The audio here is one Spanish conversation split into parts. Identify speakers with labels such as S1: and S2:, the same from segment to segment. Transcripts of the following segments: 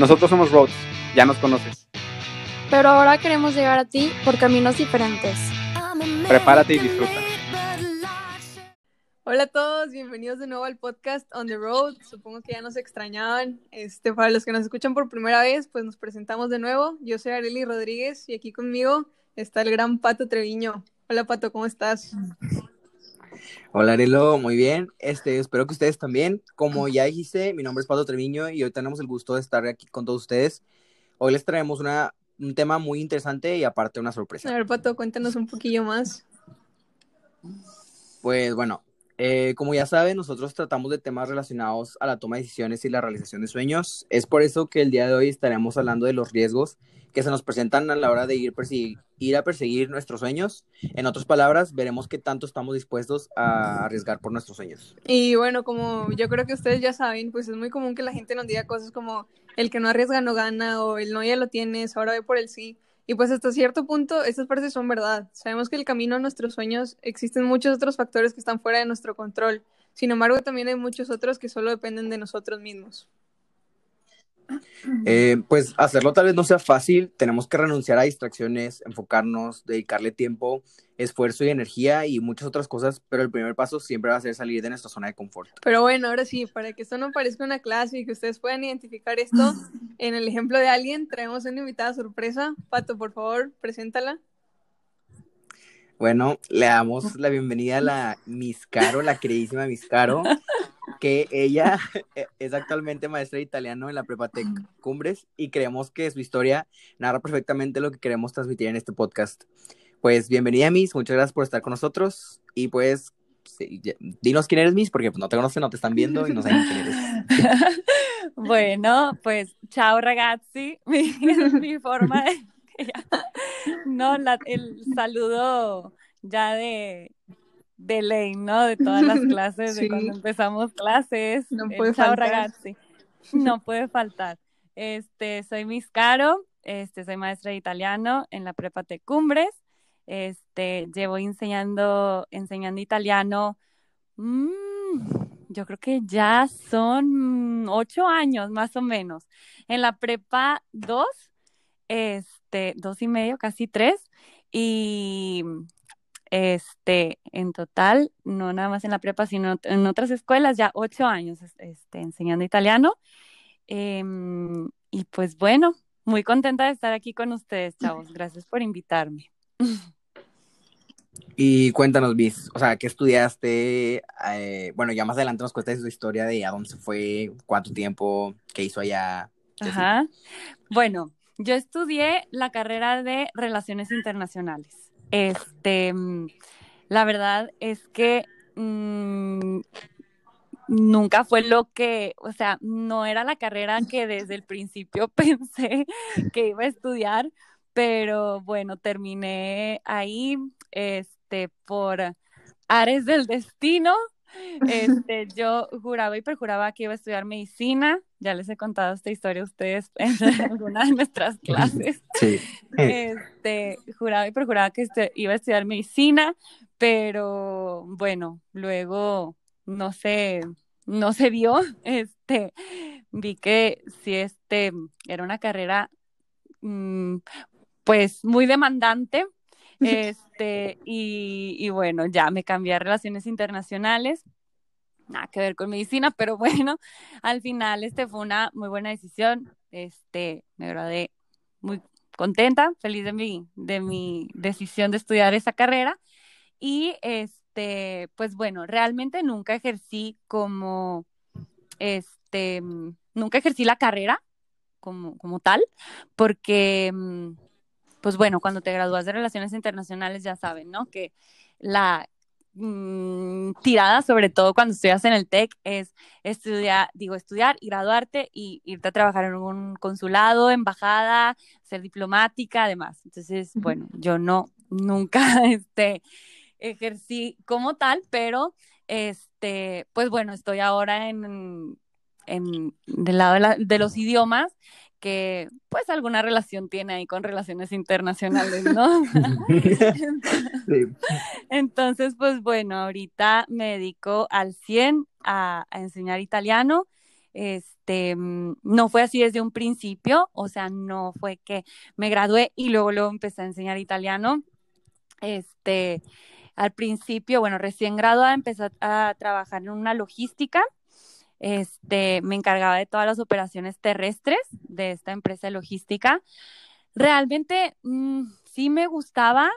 S1: Nosotros somos Roads, ya nos conoces.
S2: Pero ahora queremos llegar a ti por caminos diferentes.
S1: Prepárate y disfruta.
S3: Hola a todos, bienvenidos de nuevo al podcast On the Road. Supongo que ya nos extrañaban. Este, para los que nos escuchan por primera vez, pues nos presentamos de nuevo. Yo soy Arely Rodríguez y aquí conmigo está el gran Pato Treviño. Hola Pato, ¿cómo estás?
S4: Hola Arelo, muy bien. Este, espero que ustedes también. Como ya dijiste, mi nombre es Pato Treviño y hoy tenemos el gusto de estar aquí con todos ustedes. Hoy les traemos una, un tema muy interesante y aparte una sorpresa.
S3: A ver, Pato, cuéntanos un poquillo más.
S4: Pues bueno, eh, como ya saben, nosotros tratamos de temas relacionados a la toma de decisiones y la realización de sueños. Es por eso que el día de hoy estaremos hablando de los riesgos que se nos presentan a la hora de ir, ir a perseguir nuestros sueños. En otras palabras, veremos qué tanto estamos dispuestos a arriesgar por nuestros sueños.
S3: Y bueno, como yo creo que ustedes ya saben, pues es muy común que la gente nos diga cosas como el que no arriesga no gana o el no ya lo tienes, ahora ve por el sí. Y pues hasta cierto punto estas partes son verdad. Sabemos que el camino a nuestros sueños existen muchos otros factores que están fuera de nuestro control. Sin embargo, también hay muchos otros que solo dependen de nosotros mismos.
S4: Eh, pues hacerlo tal vez no sea fácil, tenemos que renunciar a distracciones, enfocarnos, dedicarle tiempo, esfuerzo y energía y muchas otras cosas, pero el primer paso siempre va a ser salir de nuestra zona de confort.
S3: Pero bueno, ahora sí, para que esto no parezca una clase y que ustedes puedan identificar esto, en el ejemplo de alguien traemos una invitada sorpresa. Pato, por favor, preséntala.
S4: Bueno, le damos la bienvenida a la Miscaro, la queridísima Miscaro que ella es actualmente maestra de italiano en la Prepatec Cumbres y creemos que su historia narra perfectamente lo que queremos transmitir en este podcast. Pues bienvenida, Miss, muchas gracias por estar con nosotros y pues dinos quién eres, Miss, porque pues, no te conocen, no te están viendo y no saben quién eres.
S5: bueno, pues chao ragazzi, mi, mi forma de... no, el saludo ya de de ley, ¿no? De todas las clases, de cuando empezamos clases.
S3: No puede faltar.
S5: Ragazzi. No puede faltar. Este, soy Miss Caro, este, soy maestra de italiano en la Prepa Cumbres. Este, llevo enseñando, enseñando italiano, mmm, yo creo que ya son ocho años más o menos. En la Prepa 2, este, dos y medio, casi tres. Y este, en total, no nada más en la prepa, sino en otras escuelas, ya ocho años este, enseñando italiano. Em, y pues bueno, muy contenta de estar aquí con ustedes, chavos. Gracias por invitarme.
S4: Y cuéntanos, Bis, o sea, ¿qué estudiaste? Eh, bueno, ya más adelante nos cuentas su historia de a dónde se fue, cuánto tiempo, qué hizo allá.
S5: Ajá. Bueno, yo estudié la carrera de Relaciones Internacionales. Este, la verdad es que mm, nunca fue lo que, o sea, no era la carrera que desde el principio pensé que iba a estudiar, pero bueno, terminé ahí, este, por Ares del Destino. Este, yo juraba y perjuraba que iba a estudiar medicina. Ya les he contado esta historia a ustedes en alguna de nuestras clases.
S4: Sí.
S5: Este, juraba y perjuraba que este, iba a estudiar medicina, pero bueno, luego no sé, no se vio. Este, vi que si este era una carrera mm, pues muy demandante este, y, y, bueno, ya me cambié a relaciones internacionales, nada que ver con medicina, pero bueno, al final este fue una muy buena decisión. Este, me agradé muy contenta, feliz de mi, de mi decisión de estudiar esa carrera. Y este, pues bueno, realmente nunca ejercí como, este, nunca ejercí la carrera como, como tal, porque mm, pues bueno, cuando te gradúas de Relaciones Internacionales ya saben, ¿no? Que la mm, tirada, sobre todo cuando estudias en el TEC, es estudiar, digo, estudiar y graduarte y irte a trabajar en un consulado, embajada, ser diplomática, además. Entonces, bueno, yo no, nunca, este, ejercí como tal, pero, este, pues bueno, estoy ahora en, en del lado de los idiomas que pues alguna relación tiene ahí con relaciones internacionales, ¿no? Entonces, pues bueno, ahorita me dedico al 100 a, enseñar italiano. Este, mm, no fue así desde un principio, o sea, no fue que me gradué y luego, luego empecé a enseñar italiano. Este, al principio, bueno, recién graduada, empecé a trabajar en una logística. Este, me encargaba de todas las operaciones terrestres de esta empresa de logística. Realmente mm, sí me gustaba,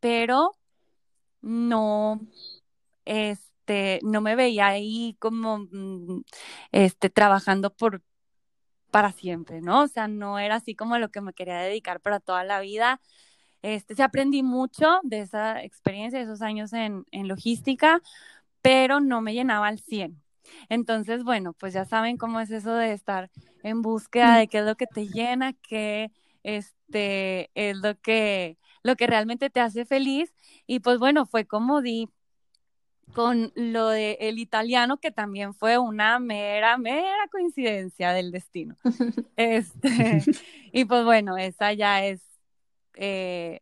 S5: pero no, este, no me veía ahí como, mm, este, trabajando por, para siempre, ¿no? O sea, no era así como lo que me quería dedicar para toda la vida. Este, sí aprendí mucho de esa experiencia, de esos años en, en logística, pero no me llenaba al 100. Entonces, bueno, pues ya saben cómo es eso de estar en búsqueda de qué es lo que te llena, qué este, es lo que, lo que realmente te hace feliz. Y pues bueno, fue como di con lo de el italiano, que también fue una mera, mera coincidencia del destino. Este, y pues bueno, esa ya es eh,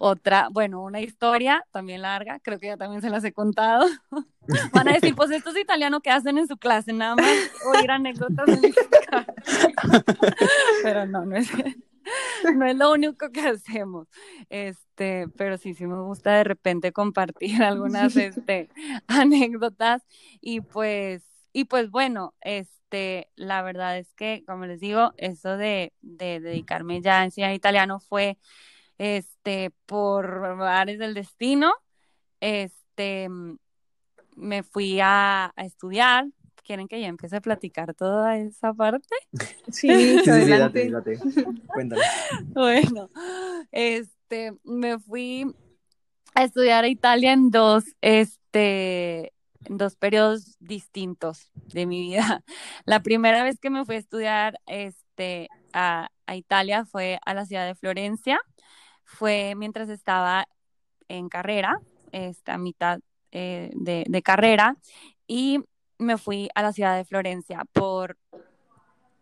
S5: otra, bueno, una historia también larga, creo que ya también se las he contado. Van a decir, pues esto es italiano que hacen en su clase, nada más oír anécdotas de Pero no, no es, no es lo único que hacemos. Este, pero sí, sí me gusta de repente compartir algunas este, anécdotas y pues, y pues bueno, este, la verdad es que, como les digo, eso de, de dedicarme ya a enseñar italiano fue este, por bares del destino. Este, me fui a, a estudiar, ¿Quieren que ya empiece a platicar toda esa parte?
S3: Sí, adelante.
S4: Cuéntame.
S5: Bueno, este, me fui a estudiar a Italia en dos, este, en dos periodos distintos de mi vida. La primera vez que me fui a estudiar, este, a, a Italia fue a la ciudad de Florencia. Fue mientras estaba en carrera, esta mitad eh, de, carrera, y me fui a la ciudad de Florencia por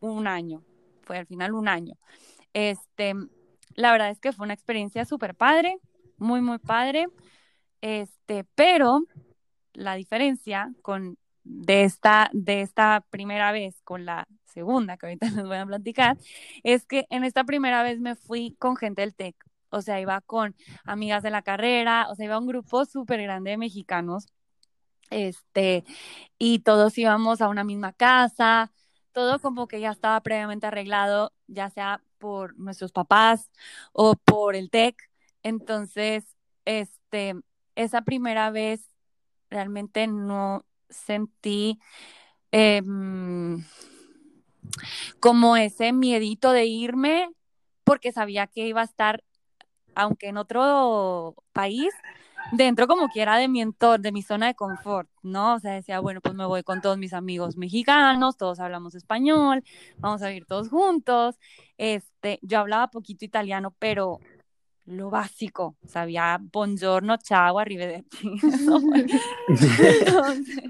S5: un año, fue al final un año. Este, la verdad es que fue una experiencia súper padre, muy, muy padre, este, pero la diferencia con de esta, de esta primera vez con la segunda, que ahorita les voy a platicar, es que en esta primera vez me fui con gente del TEC, o sea, iba con amigas de la carrera, o sea, iba un grupo súper grande de mexicanos este, y todos íbamos a una misma casa, todo como que ya estaba previamente arreglado, ya sea por nuestros papás o por el TEC. Entonces, este, esa primera vez realmente no sentí eh, como ese miedito de irme porque sabía que iba a estar, aunque en otro país, dentro como quiera de mi entorno, de mi zona de confort, ¿no? O sea, decía, bueno, pues me voy con todos mis amigos mexicanos, todos hablamos español, vamos a vivir todos juntos. Este, yo hablaba poquito italiano, pero lo básico, sabía buongiorno, ciao, arrivederci. entonces,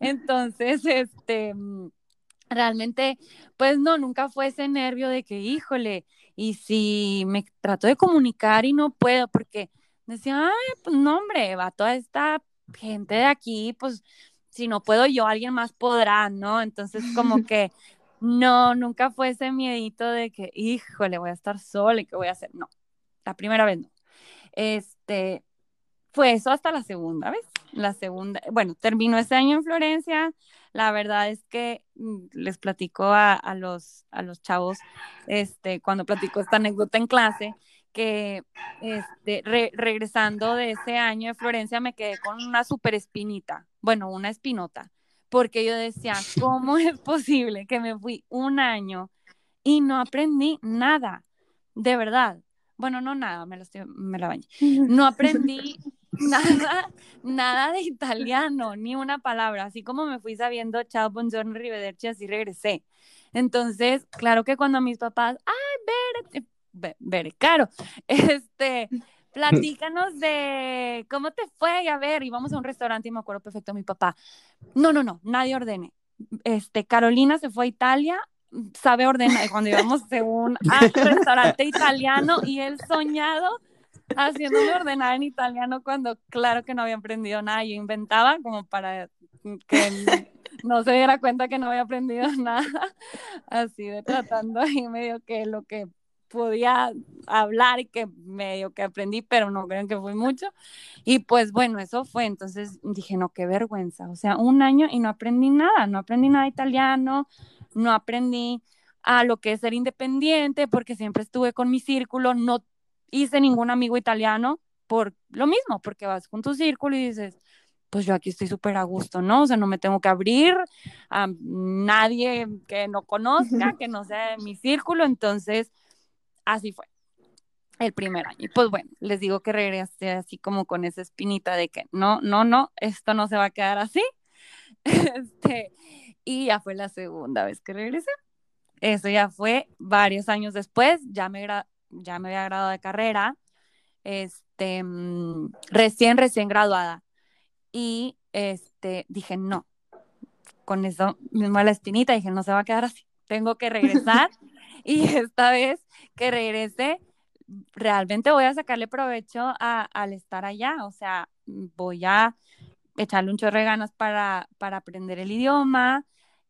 S5: entonces, este, realmente, pues no, nunca fue ese nervio de que, híjole, y si me trato de comunicar y no puedo, porque decía, ay, pues no, hombre, va toda esta gente de aquí, pues si no puedo yo, alguien más podrá, ¿no? Entonces, como que no, nunca fue ese miedito de que, híjole, voy a estar sola y qué voy a hacer. No, la primera vez no. Este, fue eso hasta la segunda vez. La segunda, bueno, terminó ese año en Florencia. La verdad es que mm, les platico a, a los, a los chavos, este, cuando platico esta anécdota en clase, que este, regresando de ese año de Florencia me quedé con una super espinita, bueno, una espinota, porque yo decía, ¿cómo es posible que me fui un año y no aprendí nada? De verdad. Bueno, no nada, me, lo estoy, me la bañé. No aprendí nada, nada de italiano, ni una palabra. Así como me fui sabiendo chao, buongiorno, arrivederci, así regresé. Entonces, claro que cuando mis papás, ay, ver, ver caro. Este, platícanos de cómo te fue a ver, íbamos a un restaurante y me acuerdo perfecto mi papá. No, no, no, nadie ordene. Este, Carolina se fue a Italia, sabe ordenar. Cuando íbamos a un restaurante italiano y él soñado haciéndome ordenar en italiano cuando claro que no había aprendido nada, yo inventaba como para que no se diera cuenta que no había aprendido nada, así de tratando ahí medio que lo que podía hablar y que medio que aprendí, pero no creo que fue mucho. Y pues bueno, eso fue. Entonces dije, no, qué vergüenza. O sea, un año y no aprendí nada, no aprendí nada italiano, no aprendí a lo que es ser independiente, porque siempre estuve con mi círculo, no hice ningún amigo italiano por lo mismo, porque vas con tu círculo y dices, pues yo aquí estoy súper a gusto, ¿no? O sea, no me tengo que abrir a nadie que no conozca, que no sea de mi círculo, entonces así fue el primer año. Y pues bueno, les digo que regresé así como con esa espinita de que no, no, no, esto no se va a quedar así. Este, y ya fue la segunda vez que regresé. Eso ya fue varios años después, ya me, ya me había graduado de carrera, este, mm, recién, recién graduada. Y este, dije, no, con eso mismo la espinita, dije, no se va a quedar así, tengo que regresar. y esta vez que regrese, realmente voy a sacarle provecho al estar allá, o sea, voy a echarle un chorro de ganas para, para aprender el idioma,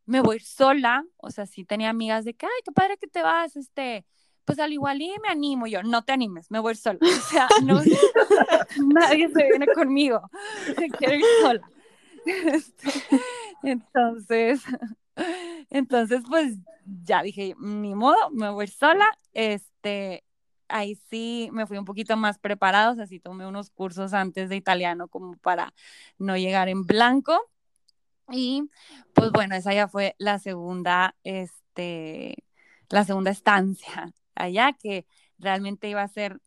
S5: me voy sola, o sea, sí tenía amigas de que, ay, qué padre que te vas, este, pues al igual y me animo, yo, no te animes, me voy sola, o sea, no, nadie se viene conmigo, quiero ir sola. Este, entonces, entonces, pues ya dije, ni modo, me voy sola, este, ahí sí me fui un poquito más preparado, así tomé unos cursos antes de italiano como para no llegar en blanco. Y pues bueno, esa ya fue la segunda, este, la segunda estancia allá, que realmente iba a ser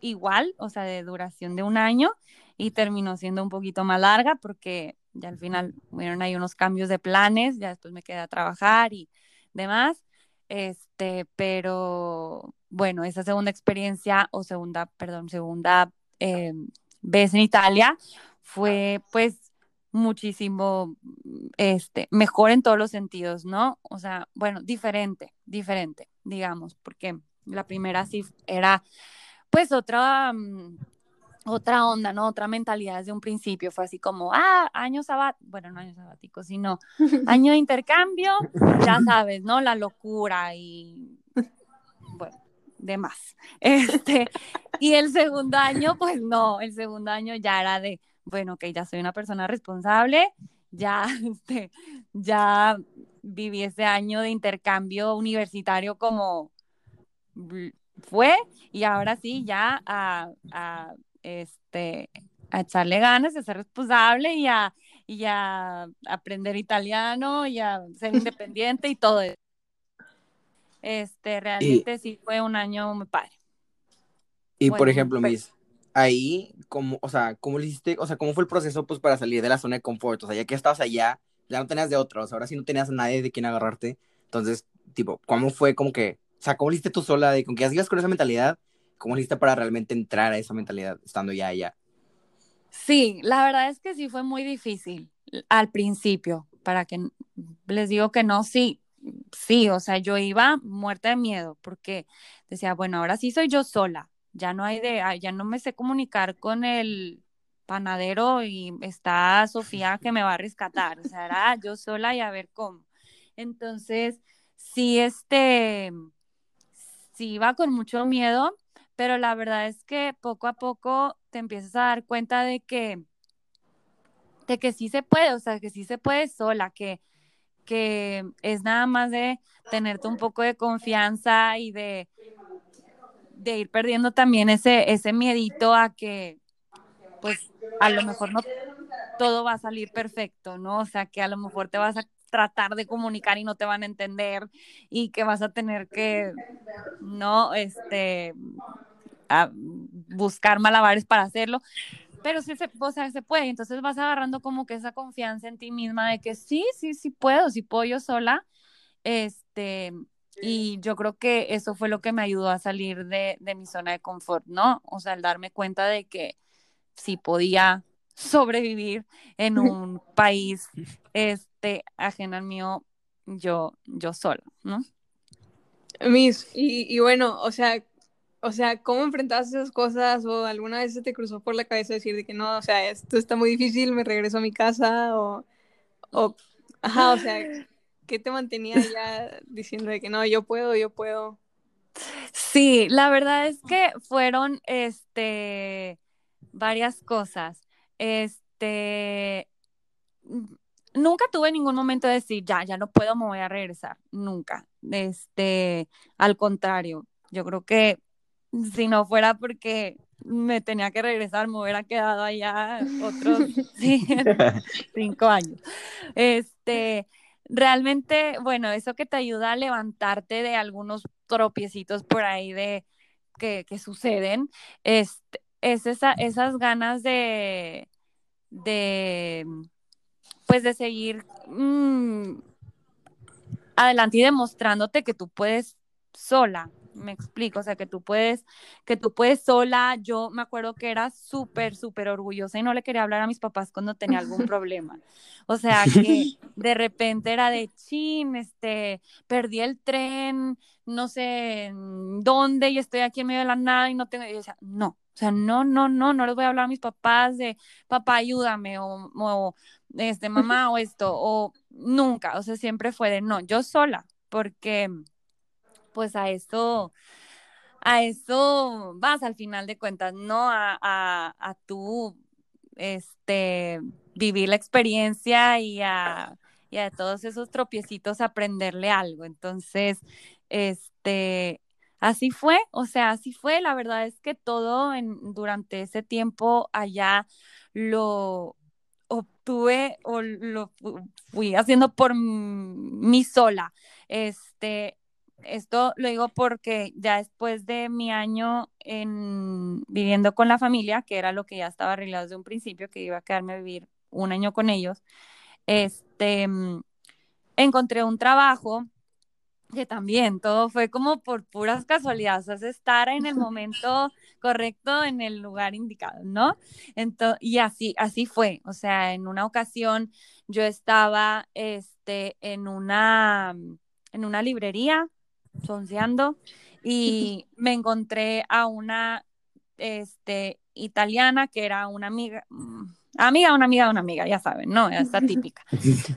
S5: igual, o sea, de duración de un año, y terminó siendo un poquito más larga porque ya al final hubieron ahí unos cambios de planes, ya después me quedé a trabajar y demás, este, pero bueno, esa segunda experiencia o segunda, perdón, segunda eh, vez en Italia fue pues muchísimo este, mejor en todos los sentidos, ¿no? O sea, bueno, diferente, diferente, digamos, porque la primera sí era pues otra, mm, otra onda, ¿no? Otra mentalidad desde un principio. Fue así como, ah, año sabático, bueno, no año sabático, sino año de intercambio, ya sabes, ¿no? La locura y, bueno, demás. Este, y el segundo año, pues no, el segundo año ya era de, bueno, que ya soy una persona responsable, ya, este, ya viví ese año de intercambio universitario como fue y ahora sí ya a, a este, a echarle ganas, a ser responsable y a, y a aprender italiano y a ser independiente y todo eso. Este, realmente sí fue un año muy padre.
S4: Y por ejemplo, pues Miss, ahí, como, o sea, ¿cómo le hiciste, o sea, cómo fue el proceso pues para salir de la zona de confort? O sea, ya que estabas allá, ya no tenías de otro, o sea, ahora sí no tenías a nadie de quien agarrarte. Entonces, tipo, ¿cómo fue como que, o sea, cómo le hiciste tú sola de con que ibas con esa mentalidad? ¿Cómo le hiciste para realmente entrar a esa mentalidad estando ya allá?
S5: Sí, la verdad es que sí fue muy difícil al principio, para que les digo que no, sí, sí, o sea, yo iba muerta de miedo porque decía, bueno, ahora sí soy yo sola, ya no hay de, ya no me sé comunicar con el panadero y está Sofía que me va a rescatar, o sea, era yo sola y a ver cómo. Entonces, sí, este, sí iba con mucho miedo, pero la verdad es que poco a poco te empiezas a dar cuenta de que, de que sí se puede, o sea, que sí se puede sola, que, que es nada más de tenerte un poco de confianza y de, de ir perdiendo también ese, ese miedito a que, pues, a lo mejor no todo va a salir perfecto, ¿no? O sea, que a lo mejor te vas a tratar de comunicar y no te van a entender y que vas a tener que, no, este, buscar malabares para hacerlo, pero sí se, o sea, se puede, entonces vas agarrando como que esa confianza en ti misma de que sí, sí, sí puedo, sí puedo yo sola, este, y yo creo que eso fue lo que me ayudó a salir de, de mi zona de confort, ¿no? O sea, al darme cuenta de que sí podía sobrevivir en un país este ajeno al mío yo yo sola, ¿no?
S3: Miss, y, y bueno, o sea, o sea, ¿cómo enfrentaste esas cosas? ¿O alguna vez se te cruzó por la cabeza decir de que no, o sea, esto está muy difícil, me regreso a mi casa? ¿O, o Ajá, o sea, ¿qué te mantenía ya diciendo de que no, yo puedo, yo puedo?
S5: Sí, la verdad es que fueron este varias cosas. Este nunca tuve ningún momento de decir, ya, ya no puedo, me voy a regresar. Nunca. Este, al contrario, yo creo que si no fuera porque me tenía que regresar, me hubiera quedado allá otros cinco años. Este, realmente, bueno, eso que te ayuda a levantarte de algunos tropiecitos por ahí de que, que suceden, es, es esa, esas ganas de, de, pues de seguir mmm, adelante y demostrándote que tú puedes sola, me explico, o sea, que tú puedes, que tú puedes sola, yo me acuerdo que era súper, súper orgullosa y no le quería hablar a mis papás cuando tenía algún problema, o sea, que de repente era de chin, este, perdí el tren, no sé dónde y estoy aquí en medio de la nada y no tengo, y decía, no, o sea, no, no, no, no les voy a hablar a mis papás de, papá, ayúdame, o, o este, mamá, o esto, o nunca, o sea, siempre fue de, no, yo sola, porque pues a eso, a eso vas al final de cuentas, ¿no? A, a, a tú, este, vivir la experiencia y a, y a todos esos tropiecitos aprenderle algo. Entonces, este, así fue, o sea, así fue. La verdad es que todo en, durante ese tiempo allá lo obtuve o lo fui haciendo por mí sola. Este, esto lo digo porque ya después de mi año en, viviendo con la familia, que era lo que ya estaba arreglado desde un principio, que iba a quedarme a vivir un año con ellos, este, mm, encontré un trabajo que también todo fue como por puras casualidades, o sea, estar en el momento correcto, en el lugar indicado, ¿no? Entonces, y así, así fue, o sea, en una ocasión yo estaba, este, en una, en una librería sonceando y me encontré a una este, italiana que era una amiga, mm, amiga, una amiga, una amiga, ya saben, ¿no? Esta típica.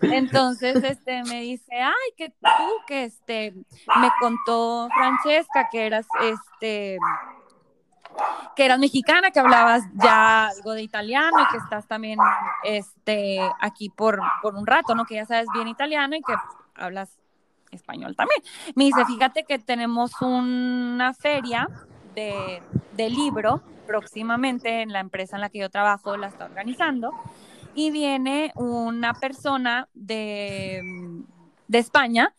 S5: Entonces, este, me dice, ay, que tú, que este, me contó Francesca que eras, este, que eras mexicana, que hablabas ya algo de italiano y que estás también, este, aquí por, por un rato, ¿no? Que ya sabes bien italiano y que hablas español también. Me dice, fíjate que tenemos una feria de, de libro próximamente en la empresa en la que yo trabajo, la está organizando, y viene una persona de, de España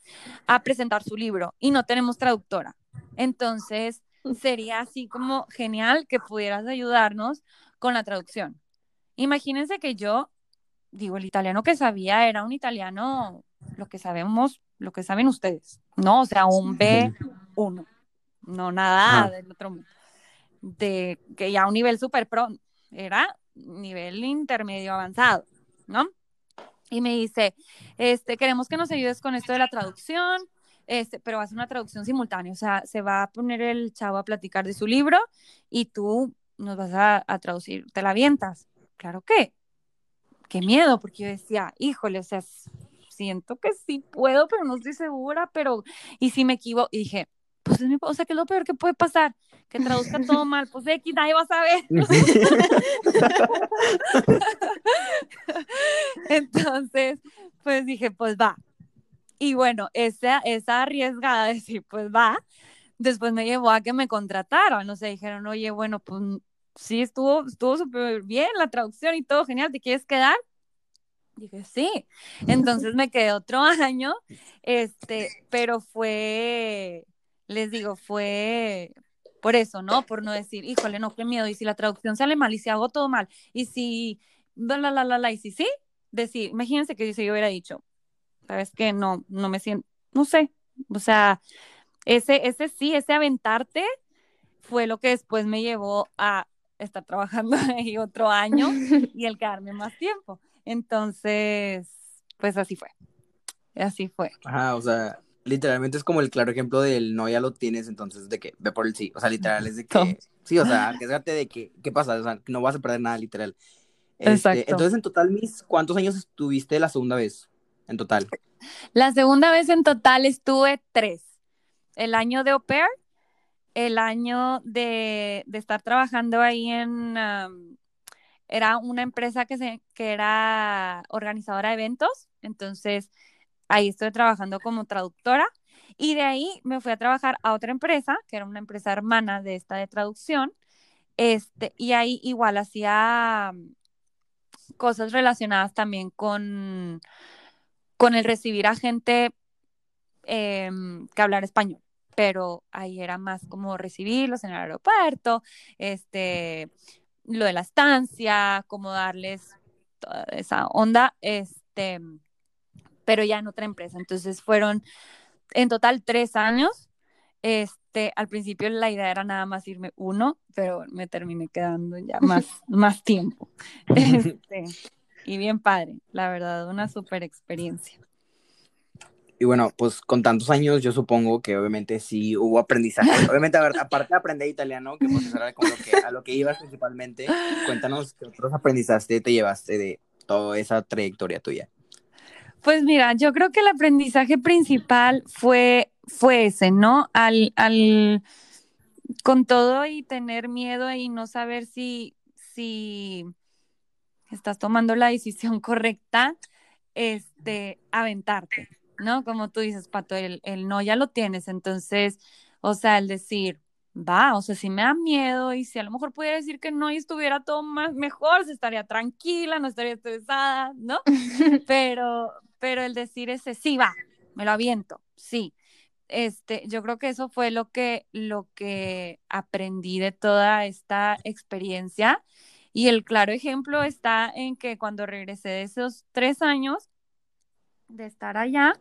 S5: a presentar su libro y no tenemos traductora. Entonces, sería así como genial que pudieras ayudarnos con la traducción. Imagínense que yo, digo, el italiano que sabía era un italiano, lo que sabemos lo que saben ustedes, ¿no? O sea, un B1, no nada del otro mundo. De que ya un nivel súper pro, era nivel intermedio avanzado, ¿no? Y me dice, este, queremos que nos ayudes con esto de la traducción, este, pero va a ser una traducción simultánea, o sea, se va a poner el chavo a platicar de su libro y tú nos vas a, a traducir, te la avientas. Claro que, qué miedo, porque yo decía, híjole, o sea, siento que sí puedo, pero no estoy segura, pero, y si me equivoco, y dije, pues es mi, o sea, que es lo peor que puede pasar, que traduzca todo mal, pues X, nadie va a saber. Entonces, pues dije, pues va. Y bueno, esa, esa arriesgada de decir, pues va, después me llevó a que me contrataran, no sé, dijeron, oye, bueno, pues sí, estuvo, estuvo súper bien la traducción y todo, genial, ¿te quieres quedar? Dije, sí. Entonces me quedé otro año, este, pero fue, les digo, fue por eso, ¿no? Por no decir, híjole, no, qué miedo, y si la traducción sale mal, y si hago todo mal, y si, la, la, la, la, y si sí, decir, imagínense que si yo hubiera dicho, sabes que no, no me siento, no sé, o sea, ese, ese sí, ese aventarte fue lo que después me llevó a estar trabajando ahí otro año y el quedarme más tiempo. Entonces, pues así fue. Así fue.
S4: Ajá, o sea, literalmente es como el claro ejemplo del no ya lo tienes, entonces de que ve por el sí. O sea, literal es de que sí, o sea, arriesgate de que qué pasa, o sea, no vas a perder nada, literal. Este, Exacto. Entonces, en total, mis, ¿cuántos años estuviste la segunda vez? en total?
S5: La segunda vez en total estuve tres. El año de au pair, el año de, de estar trabajando ahí en... um, era una empresa que, se, que era organizadora de eventos, entonces ahí estuve trabajando como traductora y de ahí me fui a trabajar a otra empresa, que era una empresa hermana de esta de traducción, este, y ahí igual hacía um, cosas relacionadas también con, con el recibir a gente eh, que hablara español, pero ahí era más como recibirlos en el aeropuerto, este, lo de la estancia, como darles toda esa onda, este, pero ya en otra empresa. Entonces fueron en total tres años. Este, al principio la idea era nada más irme uno, pero me terminé quedando ya más, más tiempo. Este, y bien padre, la verdad, una súper experiencia.
S4: Y bueno, pues con tantos años yo supongo que obviamente sí hubo aprendizaje. Obviamente, a ver, aparte de aprender italiano, que pues era como lo que, a lo que ibas principalmente, cuéntanos qué otros aprendizajes te llevaste de toda esa trayectoria tuya.
S5: Pues mira, yo creo que el aprendizaje principal fue, fue ese, ¿no? Al, al, con todo y tener miedo y no saber si, si estás tomando la decisión correcta, este, aventarte, ¿no? Como tú dices, Pato, el, el no ya lo tienes, entonces, o sea, el decir, va, o sea, si me da miedo y si a lo mejor pudiera decir que no y estuviera todo más mejor, se estaría tranquila, no estaría estresada, ¿no? Pero, pero el decir ese, sí, va, me lo aviento, sí. Este, yo creo que eso fue lo que, lo que aprendí de toda esta experiencia. Y el claro ejemplo está en que cuando regresé de esos tres años de estar allá,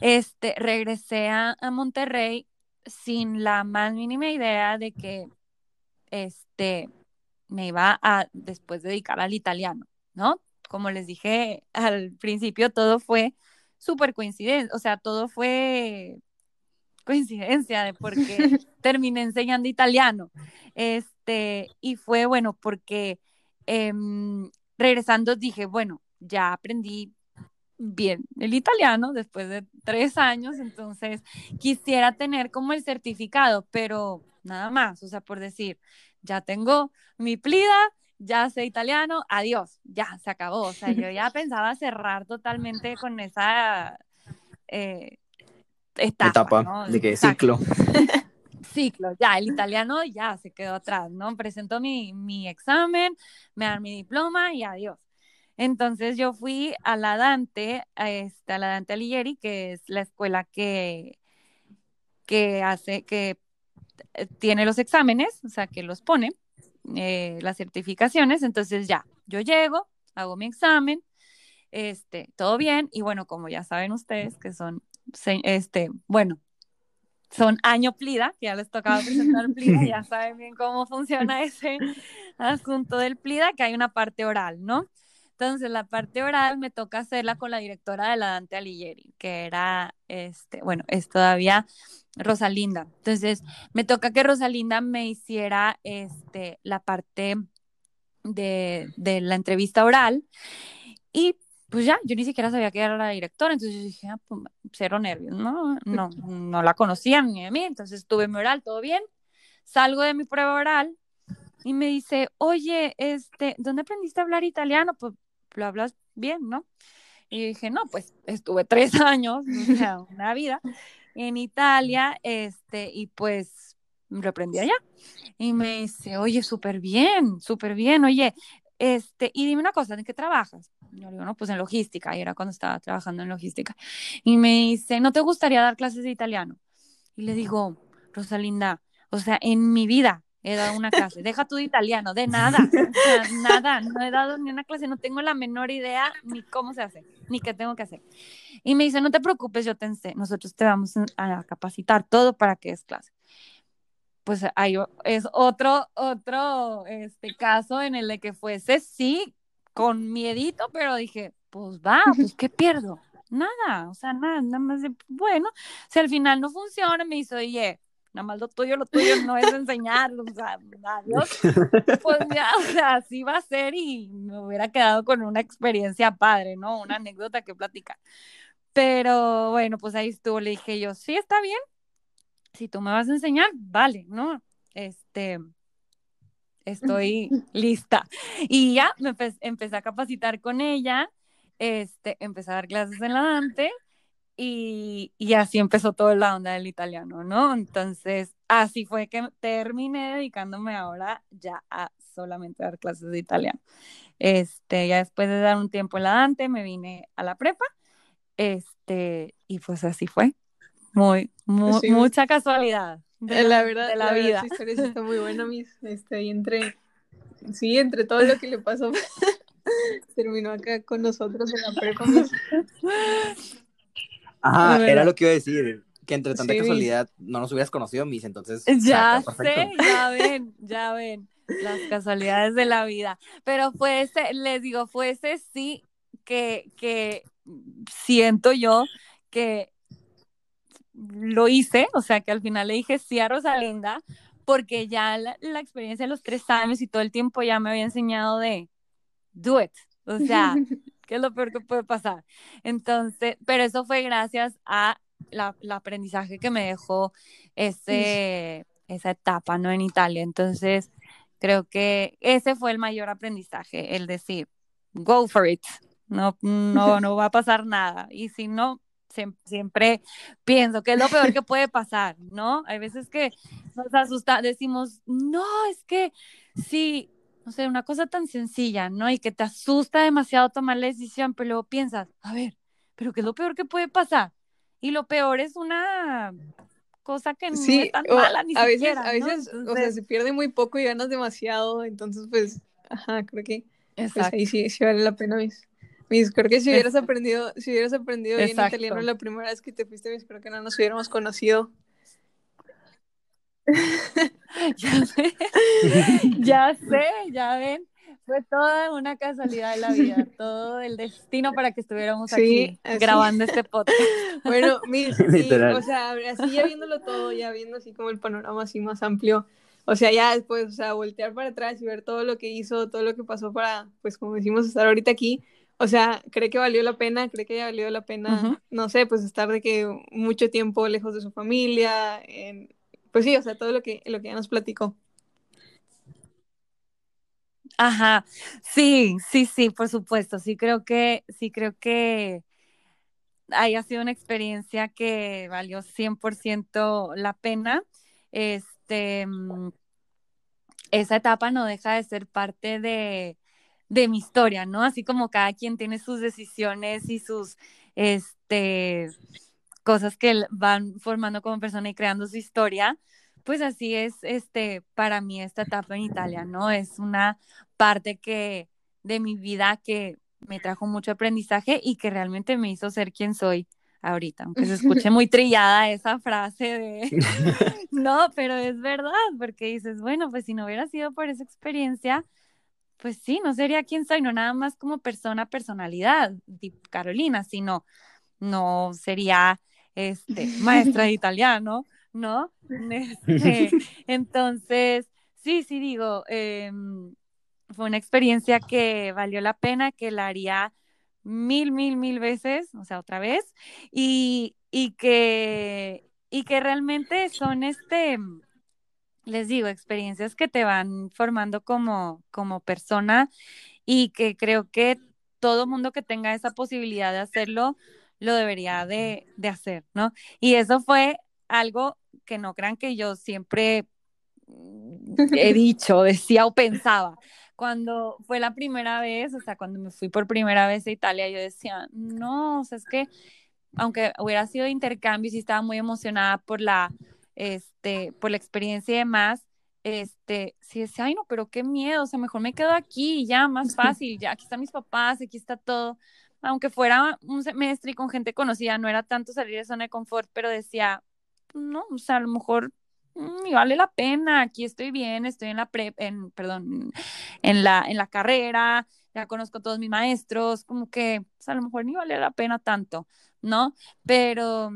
S5: este, regresé a, a Monterrey sin la más mínima idea de que este, me iba a después dedicar al italiano, ¿no? Como les dije al principio, todo fue súper coincidencia, o sea, todo fue coincidencia de por qué terminé enseñando italiano. Este, y fue bueno porque eh, regresando dije, bueno, ya aprendí bien el italiano después de tres años, entonces quisiera tener como el certificado, pero nada más, o sea, por decir, ya tengo mi plida, ya sé italiano, adiós, ya se acabó, o sea, yo ya pensaba cerrar totalmente con esa eh, etapa,
S4: Etapa
S5: ¿no?
S4: de que ciclo.
S5: ciclo, ya, el italiano ya se quedó atrás, ¿no? Presento mi, mi examen, me dan mi diploma y adiós. Entonces yo fui a la Dante, a, esta, a la Dante Alighieri, que es la escuela que, que hace, que eh, tiene los exámenes, o sea, que los pone, eh, las certificaciones. Entonces ya, yo llego, hago mi examen, este, todo bien, y bueno, como ya saben ustedes que son, este, bueno, son año PLIDA, que ya les tocaba presentar PLIDA, ya saben bien cómo funciona ese asunto del PLIDA, que hay una parte oral, ¿no? Entonces, la parte oral me toca hacerla con la directora de la Dante Alighieri, que era, este, bueno, es todavía Rosalinda. Entonces, me toca que Rosalinda me hiciera, este, la parte de, de la entrevista oral y pues ya, yo ni siquiera sabía que era la directora, entonces yo dije, ah, pues, cero nervios, ¿no? No, no la conocían ni a mí, entonces tuve mi oral, todo bien, salgo de mi prueba oral y me dice, oye, este, ¿dónde aprendiste a hablar italiano? Pues lo hablas bien, ¿no? Y dije, no, pues estuve tres años, una vida en Italia, este, y pues lo aprendí allá. Y me dice, oye, súper bien, súper bien, oye, este, y dime una cosa, ¿en qué trabajas? Yo digo, no, pues en logística, y era cuando estaba trabajando en logística. Y me dice, ¿no te gustaría dar clases de italiano? Y le digo, Rosalinda, o sea, en mi vida he dado una clase, deja tú de italiano, de nada, nada, no he dado ni una clase, no tengo la menor idea ni cómo se hace, ni qué tengo que hacer. Y me dice, no te preocupes, yo te enseño, nosotros te vamos a capacitar todo para que des clase pues ahí es otro, otro este, caso en el de que fuese, sí, con miedito, pero dije, pues va, pues ¿qué pierdo? Nada, o sea, nada, nada más de, bueno, si al final no funciona, me dice, oye, nada más lo tuyo, lo tuyo no es enseñar, o sea, adiós, pues ya, o sea, así va a ser y me hubiera quedado con una experiencia padre, ¿no? Una anécdota que platicar. Pero bueno, pues ahí estuvo, le dije yo, sí, está bien, si tú me vas a enseñar, vale, ¿no? Este, estoy lista. Y ya me empecé a capacitar con ella, este, empecé a dar clases en la Dante y, y, así empezó toda la onda del italiano, ¿no? Entonces, así fue que terminé dedicándome ahora ya a solamente dar clases de italiano. Este, ya después de dar un tiempo en la Dante, me vine a la prepa, este, y pues así fue. Muy, muy mucha casualidad.
S3: De la, verdad, de la, vida. historia está muy buena, mis, este, y entre, sí, entre todo lo que le pasó, terminó acá con nosotros en la prepa.
S4: Ajá, era lo que iba a decir, que entre tanta casualidad no nos hubieras conocido, mis, entonces.
S5: Ya sé, ya ven, ya ven, las casualidades de la vida. Pero fue ese, les digo, fue ese sí que, que siento yo que lo hice, o sea que al final le dije sí a Rosalinda, porque ya la, experiencia de los tres años y todo el tiempo ya me había enseñado de do it, o sea, ¿qué es lo peor que puede pasar? Entonces, pero eso fue gracias a la, aprendizaje que me dejó ese, esa etapa, ¿no? En Italia. Entonces, creo que ese fue el mayor aprendizaje, el decir, go for it, no, no, no va a pasar nada. Y si no, siempre, pienso que es lo peor que puede pasar, ¿no? Hay veces que nos asusta, decimos, no, es que sí, no sé, una cosa tan sencilla, ¿no? Y que te asusta demasiado tomar la decisión, pero luego piensas, a ver, pero ¿qué es lo peor que puede pasar? Y lo peor es una cosa que no es tan mala ni
S3: a
S5: siquiera,
S3: veces, a veces, o sea, se pierde muy poco y ganas demasiado, entonces pues, ajá, creo que pues, ahí sí, sí vale la pena, ¿ves? Mis, creo que si hubieras aprendido, si hubieras aprendido bien italiano la primera vez que te fuiste, mis, creo que no nos hubiéramos conocido.
S5: ya sé, ya sé, ya ven. Fue toda una casualidad de la vida, todo el destino para que estuviéramos aquí grabando este podcast.
S3: Bueno, mis, o sea, así ya viéndolo todo, ya viendo así como el panorama así más amplio, o sea, ya después, o sea, voltear para atrás y ver todo lo que hizo, todo lo que pasó para, pues como decimos, estar ahorita aquí, o sea, ¿cree que valió la pena? ¿Cree que ya valió la pena, no sé, pues estar de que mucho tiempo lejos de su familia? Pues sí, o sea, todo lo que, lo que ya nos platicó.
S5: Ajá, sí, sí, sí, por supuesto. Sí creo que, sí creo que haya sido una experiencia que valió 100% la pena. Este, mm, esa etapa no deja de ser parte de, de mi historia, ¿no? Así como cada quien tiene sus decisiones y sus, este, cosas que van formando como persona y creando su historia, pues así es, este, para mí esta etapa en Italia, ¿no? Es una parte que, de mi vida que me trajo mucho aprendizaje y que realmente me hizo ser quien soy ahorita, aunque se escuche muy trillada esa frase de, no, pero es verdad, porque dices, bueno, pues si no hubiera sido por esa experiencia, pues sí, no sería quién soy, no nada más como persona, personalidad, Carolina, sino no sería este, maestra de italiano, ¿no? Este, entonces, sí, sí digo, em, fue una experiencia que valió la pena, que la haría mil, mil, mil veces, o sea, otra vez, y, y que, y que realmente son este, les digo, experiencias que te van formando como, como persona y que creo que todo mundo que tenga esa posibilidad de hacerlo, lo debería de, de hacer, ¿no? Y eso fue algo que no crean que yo siempre mm, he dicho, decía o pensaba. Cuando fue la primera vez, o sea, cuando me fui por primera vez a Italia, yo decía, no, o sea, es que aunque hubiera sido intercambio, sí estaba muy emocionada por la este, por la experiencia y demás, este, sí decía, ay no, pero qué miedo, o sea, mejor me quedo aquí, ya, más fácil, ya, aquí están mis papás, aquí está todo, aunque fuera un semestre y con gente conocida, no era tanto salir de zona de confort, pero decía, no, o sea, a lo mejor mm, me vale la pena, aquí estoy bien, estoy en la pre, en, perdón, en la, en la carrera, ya conozco a todos mis maestros, como que, pues, a lo mejor ni vale la pena tanto, ¿no? Pero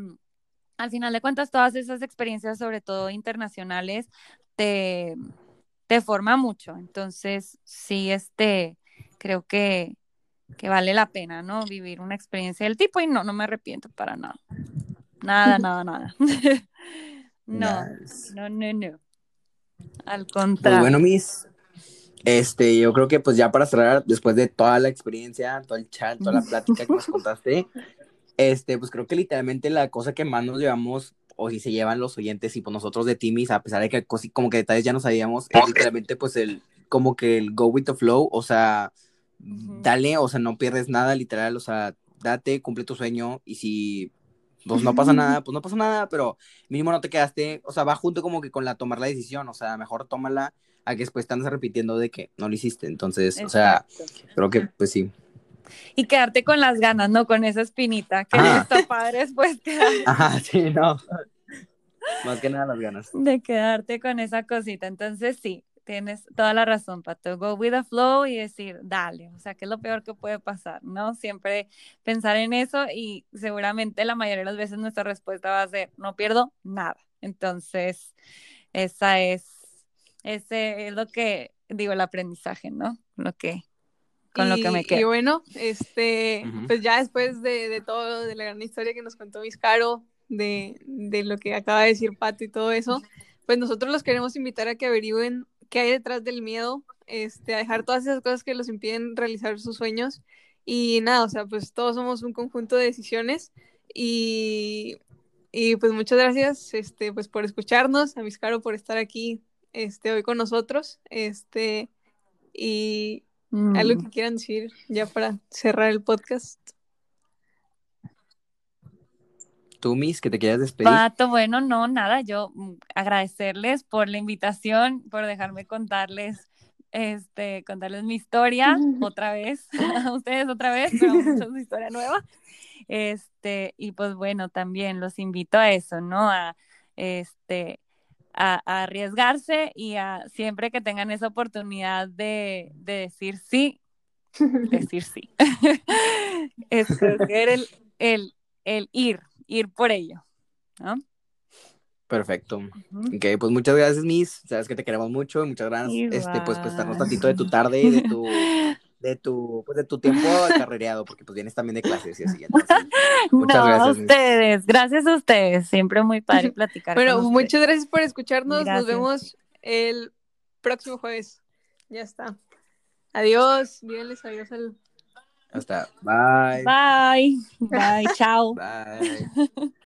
S5: al final de cuentas, todas esas experiencias, sobre todo internacionales, te, te forma mucho. Entonces, sí, este, creo que, que vale la pena, ¿no? Vivir una experiencia del tipo y no, no me arrepiento para nada. Nada, nada, nada. no,
S4: Nice.
S5: no, no, no. Al
S4: Pues
S5: contrario.
S4: bueno, Miss, este, yo creo que pues ya para cerrar, después de toda la experiencia, todo el chat, toda la plática que nos contaste, este, pues creo que literalmente la cosa que más nos llevamos, o si se llevan los oyentes y pues nosotros de Timis, a pesar de que como que detalles ya no sabíamos, es literalmente pues el, como que el go with the flow, o sea, Dale, o sea, no pierdes nada, literal, o sea, date, cumple tu sueño, y si pues no pasa nada, pues no pasa nada, pero mínimo no te quedaste, o sea, va junto como que con la tomar la decisión, o sea, mejor tómala a que después te repitiendo de que no lo hiciste, entonces, o sea,
S5: Exacto.
S4: creo que pues sí.
S5: Y quedarte con las ganas, ¿no? Con esa espinita, que
S4: Ajá.
S5: está padre después quedar-
S4: Ajá, sí, no. Más que nada las ganas.
S5: de quedarte con esa cosita. Entonces, sí, tienes toda la razón, Pato. Go with the flow y decir, dale, o sea, ¿qué es lo peor que puede pasar? ¿No? Siempre pensar en eso y seguramente la mayoría de las veces nuestra respuesta va a ser, no pierdo nada. Entonces, esa es, ese es lo que, digo, el aprendizaje, ¿no? Lo que, con lo que me
S3: Y- Y
S5: quedo.
S3: bueno, este, pues ya después de, de todo, de la gran historia que nos contó Miscaro, de, de lo que acaba de decir Pato y todo eso, pues nosotros los queremos invitar a que averigüen qué hay detrás del miedo, este, a dejar todas esas cosas que los impiden realizar sus sueños. Y nada, o sea, pues todos somos un conjunto de decisiones y, y pues muchas gracias, este, pues por escucharnos, a Miscaro por estar aquí, este, hoy con nosotros, este, y, ¿Algo
S5: Mm.
S3: que quieran decir ya para cerrar el podcast?
S4: Tú, Miss, que te quieras despedir.
S5: Pato, bueno, no, nada, yo mm, agradecerles por la invitación, por dejarme contarles, este, contarles mi historia otra vez, a ustedes otra vez, pero mucho su historia nueva. Este, y pues bueno, también los invito a eso, ¿no? A, este, a, a arriesgarse y a siempre que tengan esa oportunidad de, de decir sí, decir sí. Escoger el, el, el ir, ir por ello, ¿no?
S4: Perfecto.
S5: Ujú.
S4: Ok, pues muchas gracias, Miss. Sabes que te queremos mucho. y Muchas gracias, este, pues, prestarnos
S5: Igual.
S4: tantito de tu tarde y de tu, de tu, pues, de tu tiempo carrereado, porque pues vienes también de clases y así. entonces, Muchas
S5: no,
S4: gracias,
S5: a
S4: Miss.
S5: ustedes, gracias a ustedes, siempre muy padre platicar.
S3: Bueno,
S5: con
S3: muchas gracias por escucharnos.
S5: Gracias.
S3: Nos vemos el próximo jueves. Ya está. Adiós. Díganles adiós al
S4: hasta. Bye.
S5: Bye, bye, chao.
S4: Bye.